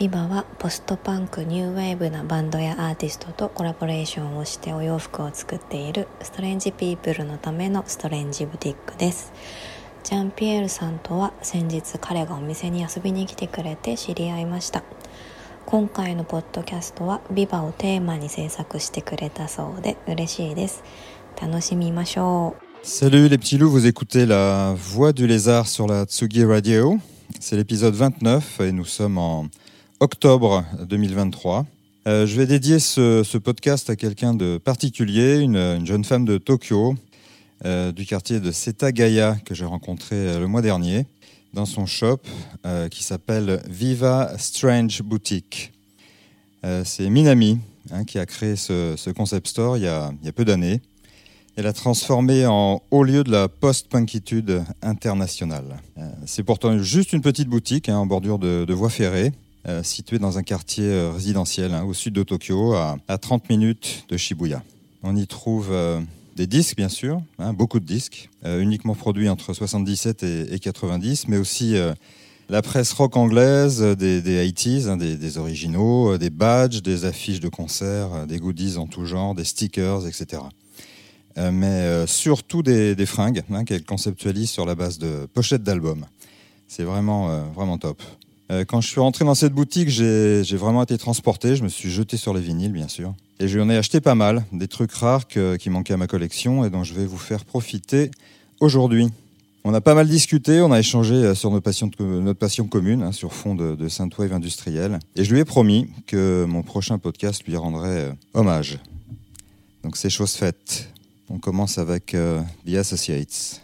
ビバはポストパンクニューウェーブなバンドやアーティストとコラボレーションをしてお洋服を作っているストレンジピープルのためのストレンジブティックです。ジャンピエールさんとは先日彼がお店に遊びに来てくれて知り合いました。今回のポッドキャストはビバをテーマに制作してくれたそうで嬉しいです。楽しみましょう。Salut les petits loups, vous écoutez la voix du lézard sur la Tsugi Radio. C'est l'épisode 29 et nous sommes en octobre 2023. Euh, je vais dédier ce, podcast à quelqu'un de particulier, une, une jeune femme de Tokyo, euh, du quartier de Setagaya que j'ai rencontré euh, le mois dernier dans son shop qui s'appelle Viva Strange Boutique. C'est Minami hein, qui a créé ce, ce concept store il y a, il y a peu d'années. Elle a transformé en haut lieu de la post-punkitude internationale. C'est pourtant juste une petite boutique hein, en bordure de, de voie ferrée, euh, située dans un quartier euh, résidentiel hein, au sud de Tokyo, à, à 30 minutes de Shibuya. On y trouve euh, des disques, bien sûr, hein, beaucoup de disques, uniquement produits entre 77 et, et 90, mais aussi la presse rock anglaise, des, des 80s, hein, des, originaux, des badges, des affiches de concerts, des goodies en tout genre, des stickers, etc. Mais surtout des, fringues qu'elle conceptualise sur la base de pochettes d'albums. C'est vraiment, vraiment top. Euh, quand je suis rentré dans cette boutique, j'ai vraiment été transporté. Je me suis jeté sur les vinyles, bien sûr. Et je lui en ai acheté pas mal, des trucs rares qui manquaient à ma collection et dont je vais vous faire profiter aujourd'hui. On a pas mal discuté, on a échangé euh, sur notre passion commune, hein, sur fond de, de synthwave industriel. Et je lui ai promis que mon prochain podcast lui rendrait euh, hommage. Donc c'est chose faite. On commence avec The Associates.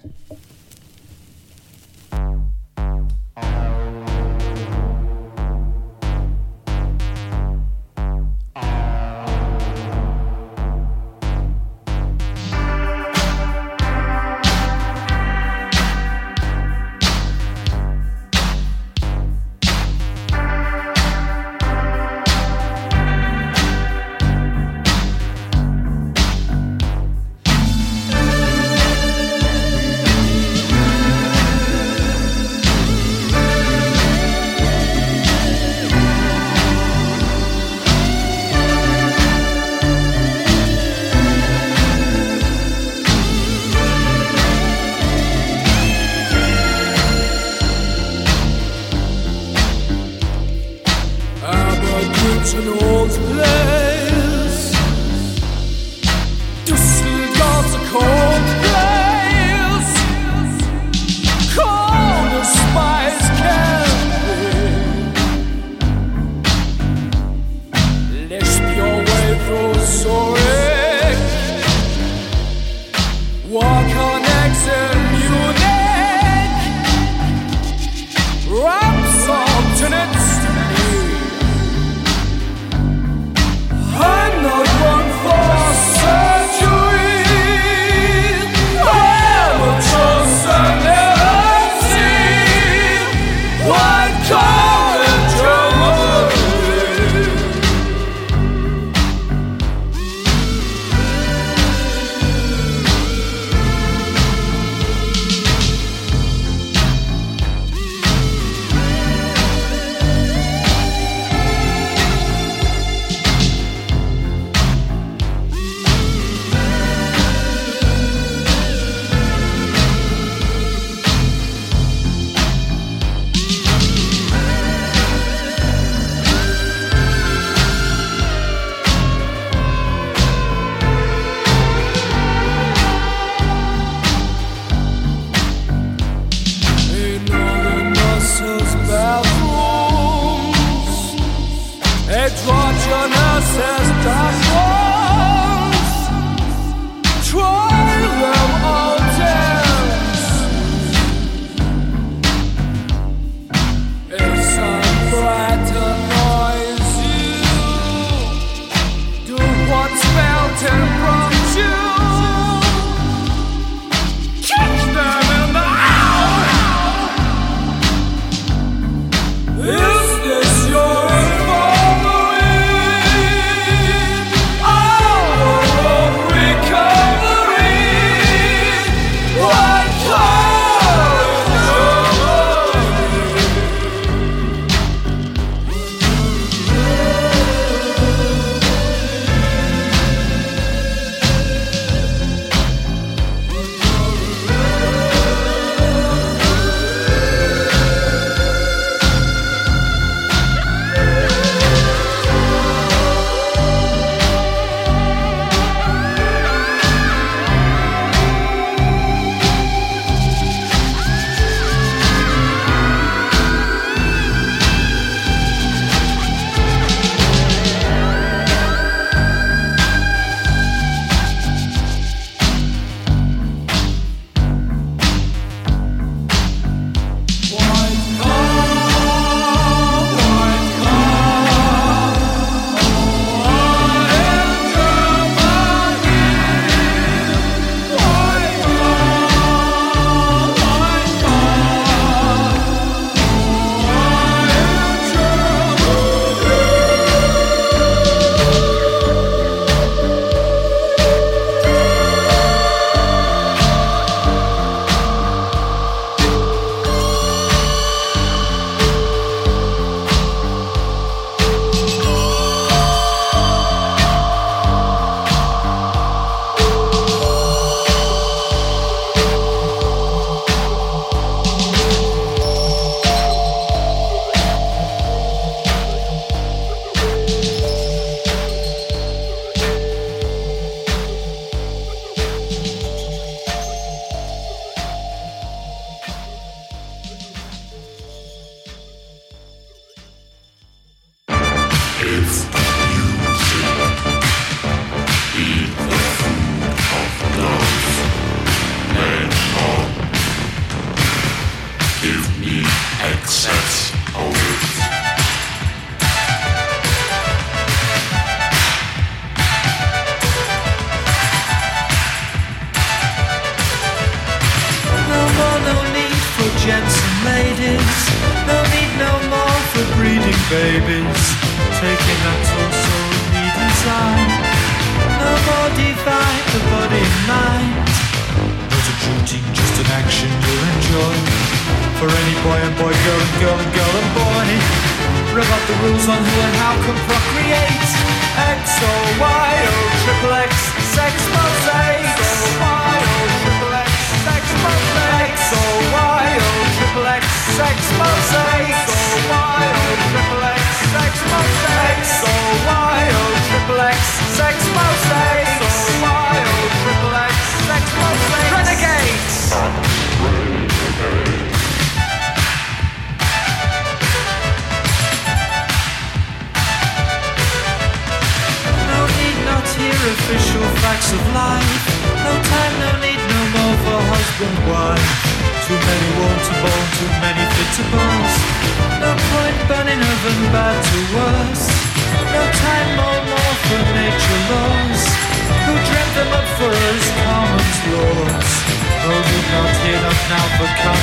Now, but can't.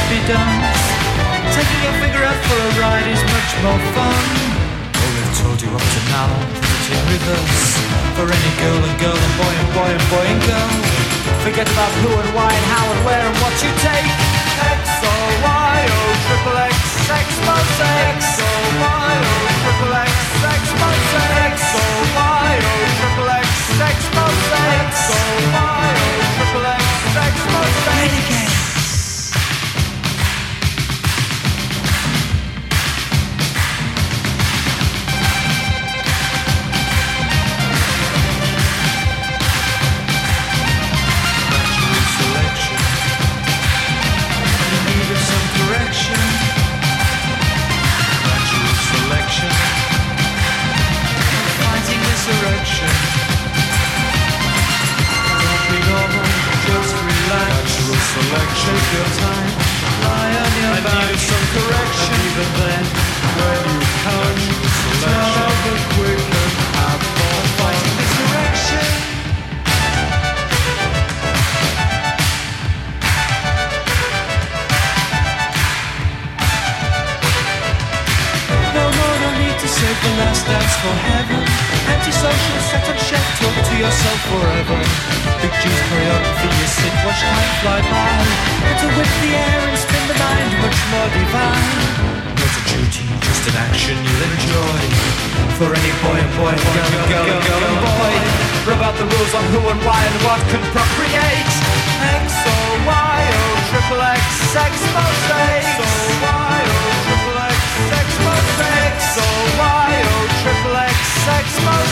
Taking your finger out for a ride is much more fun. All they've told you up to now, put it in reverse. For any girl and girl and boy and boy and boy and girl. Forget about who and why and how and where and what you take. X O Y O triple X X mosaic. X O Y O triple X X mosaic. X O Y O triple X X mosaic. X O Y O triple X X mosaic. Natural Take your time. Lie on your back. I need some correction. Even then, when you come, tell the quick and have more. Fighting this erection. No more, no need to save the last dance for heaven. Antisocial, set on shelf, talk to yourself forever. Big G's choreography, you sit, watch time fly by. And to whip the air and spin the mind, much more divine. Not a duty, just an action you'll enjoy. For any boy and boy, boy, girl, girl, girl, girl, girl and boy. Rub out the rules on who and why and what can procreate. X O Y O triple X X mosaic.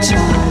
child.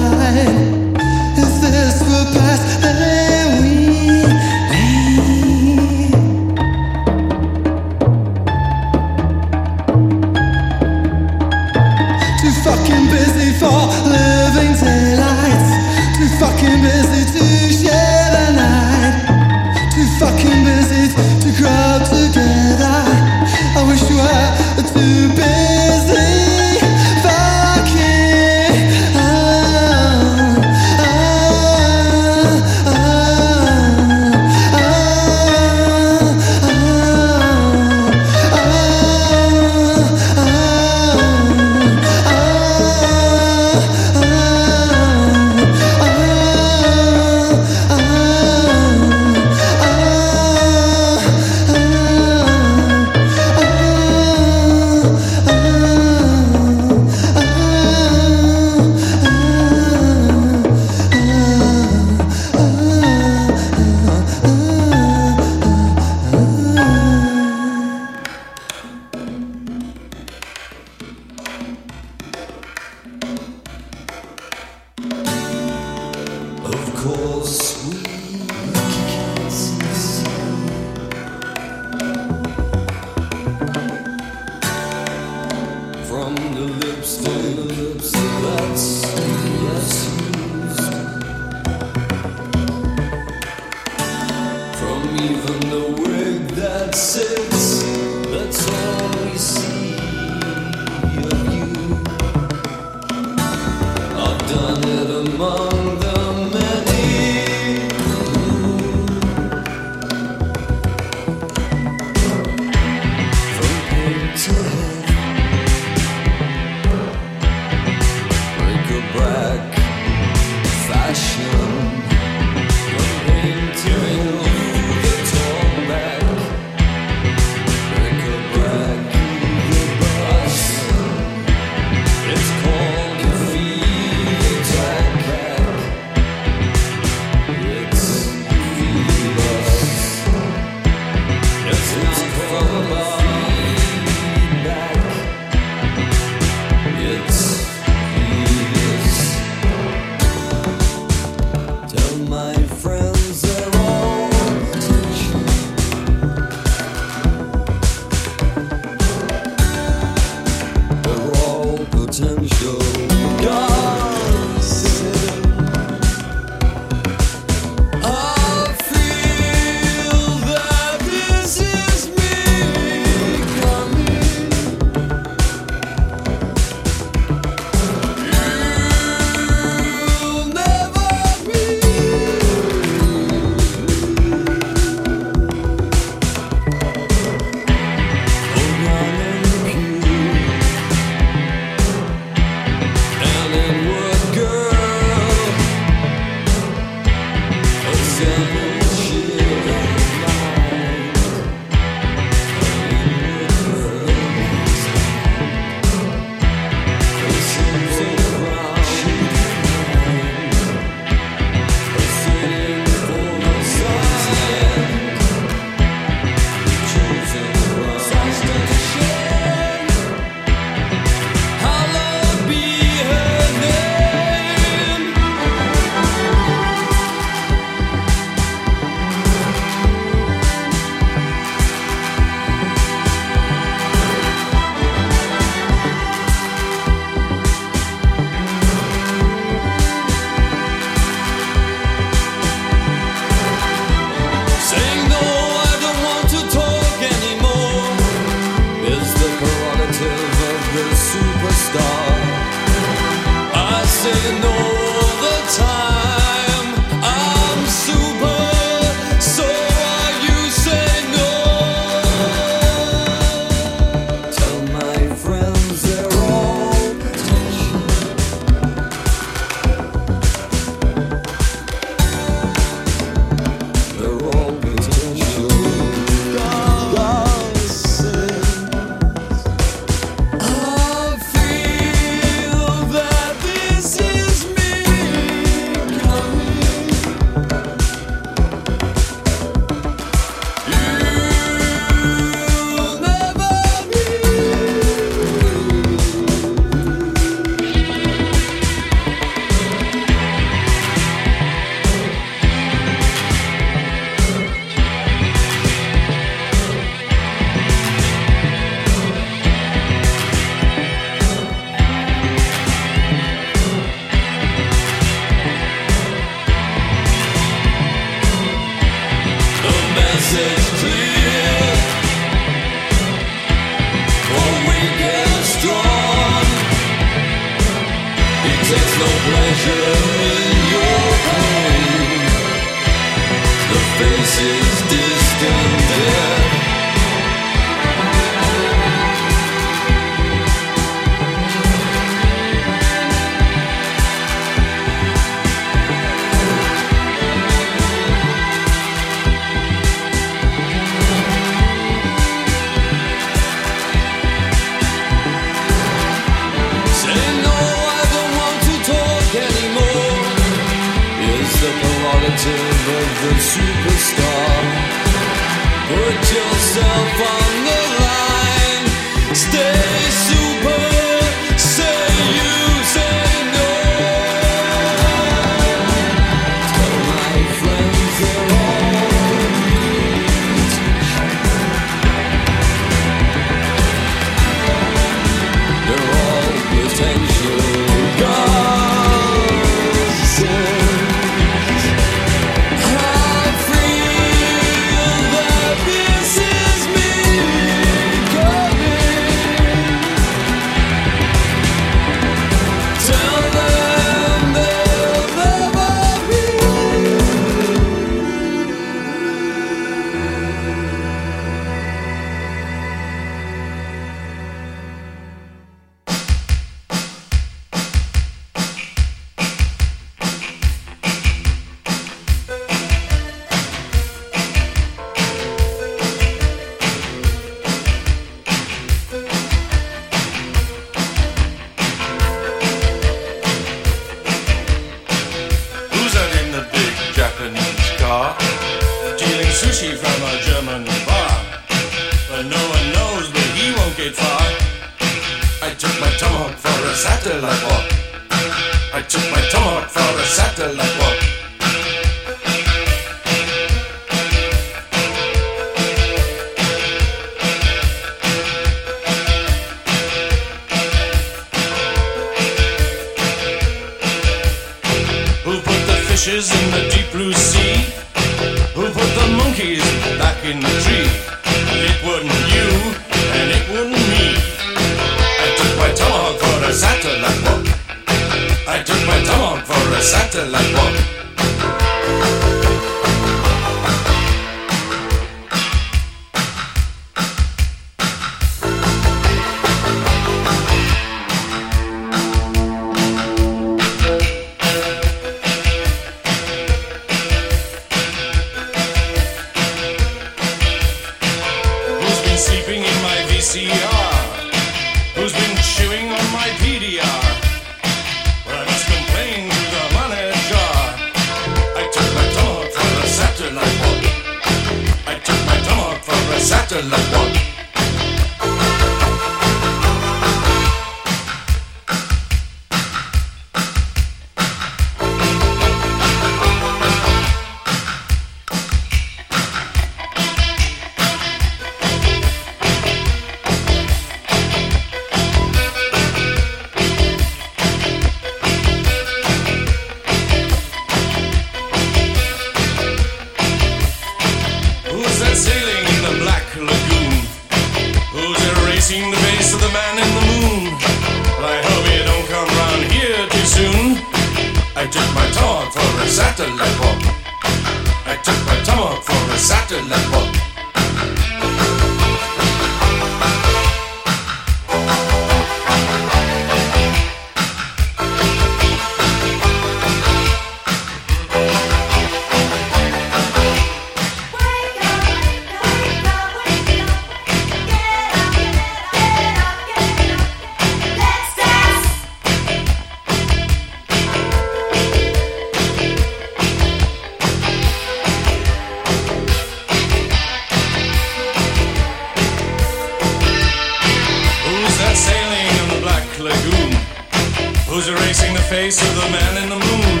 Was erasing the face of the man in the moon.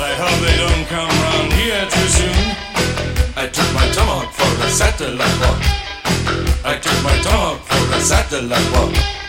I hope they don't come round here too soon. I took my tomahawk for a satellite walk. I took my tomahawk for a satellite walk.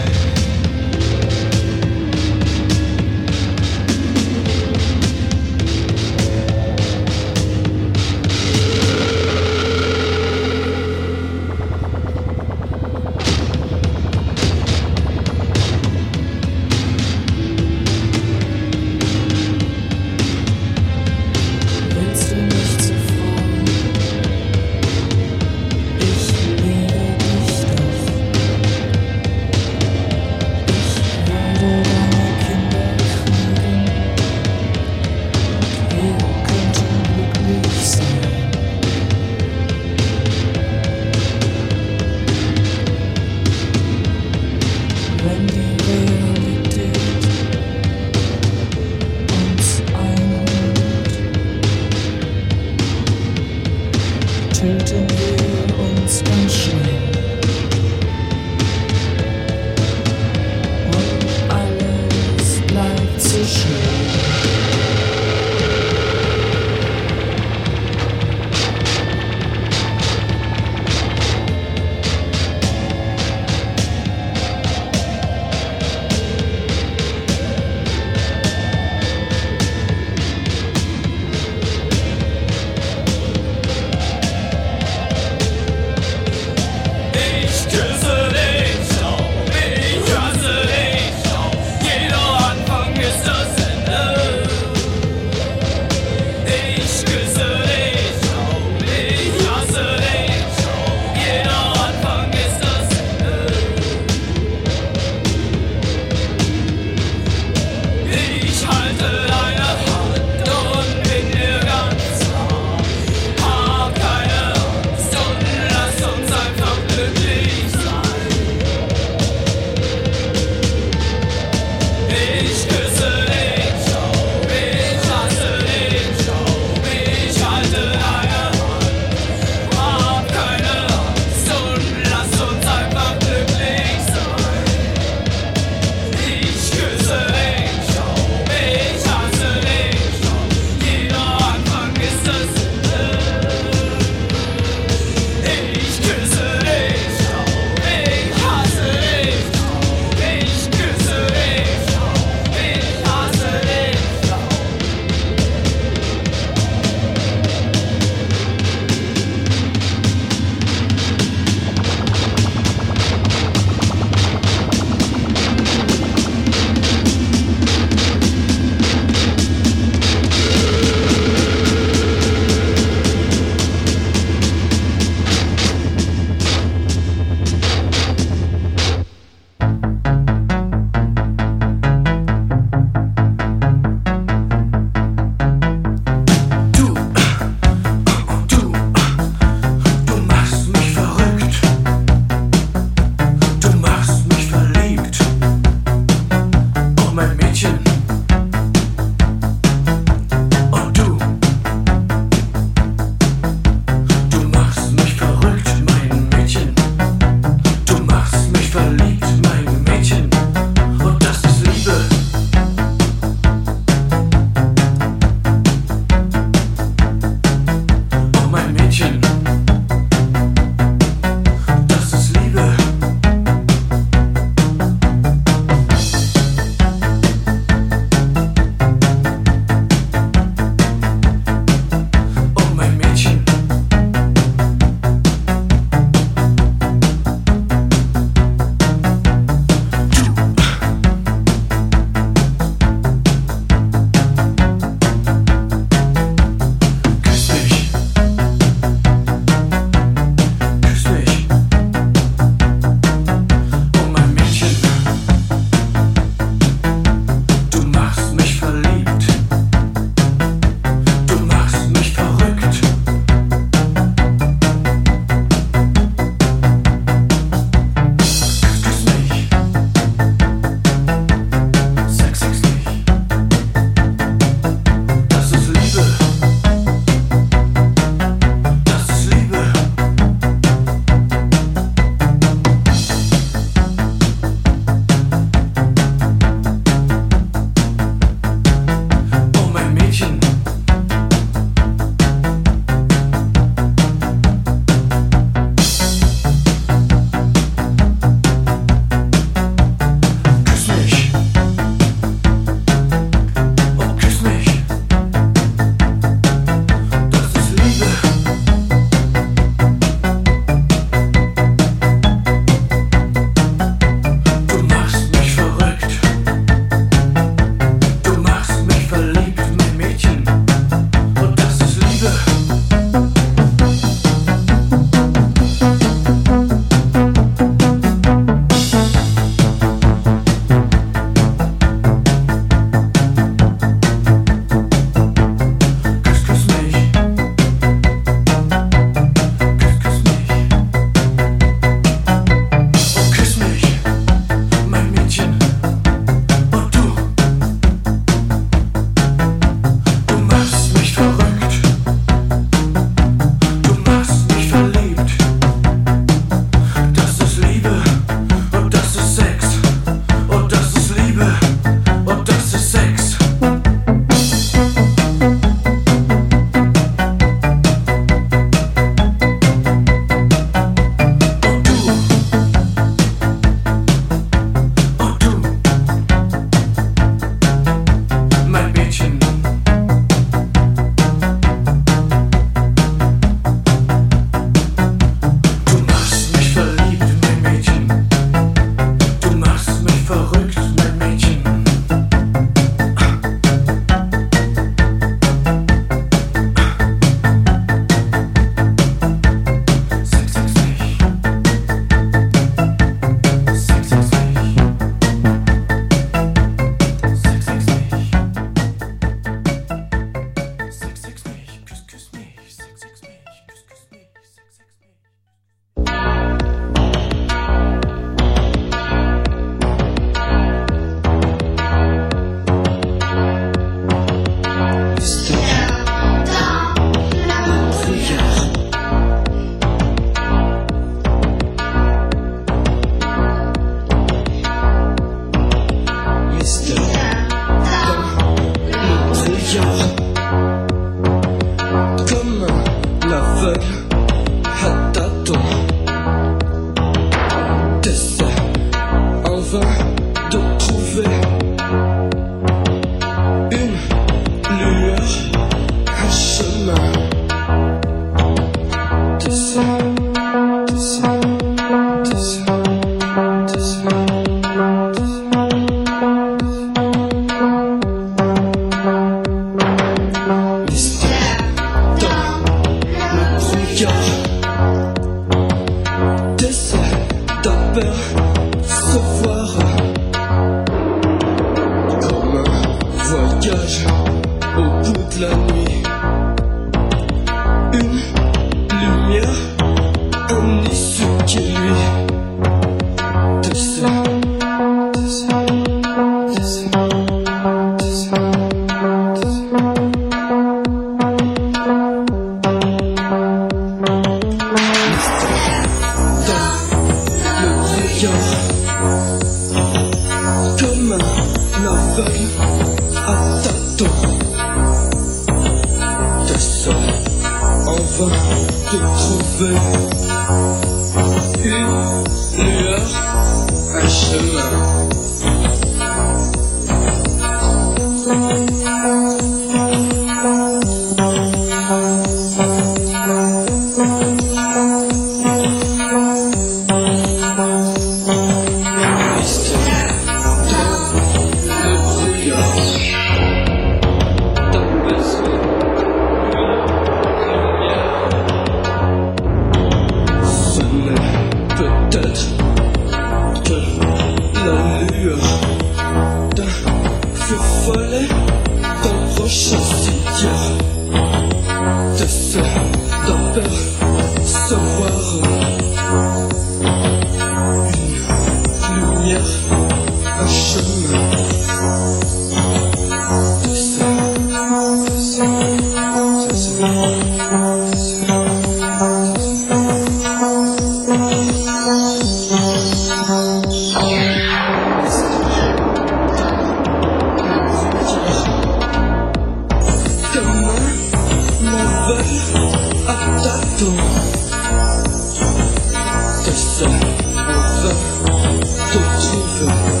Practice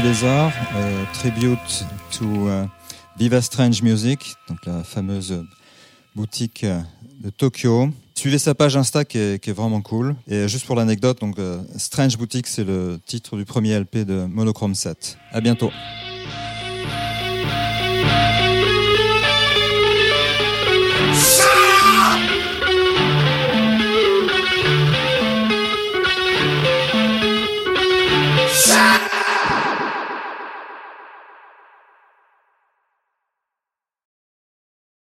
du lézard, euh, tribute to euh, Viva Strange Music, donc la fameuse boutique euh, de Tokyo. Suivez sa page Insta qui est, vraiment cool. Et juste pour l'anecdote, donc Strange Boutique, c'est le titre du premier LP de Monochrome 7. À bientôt.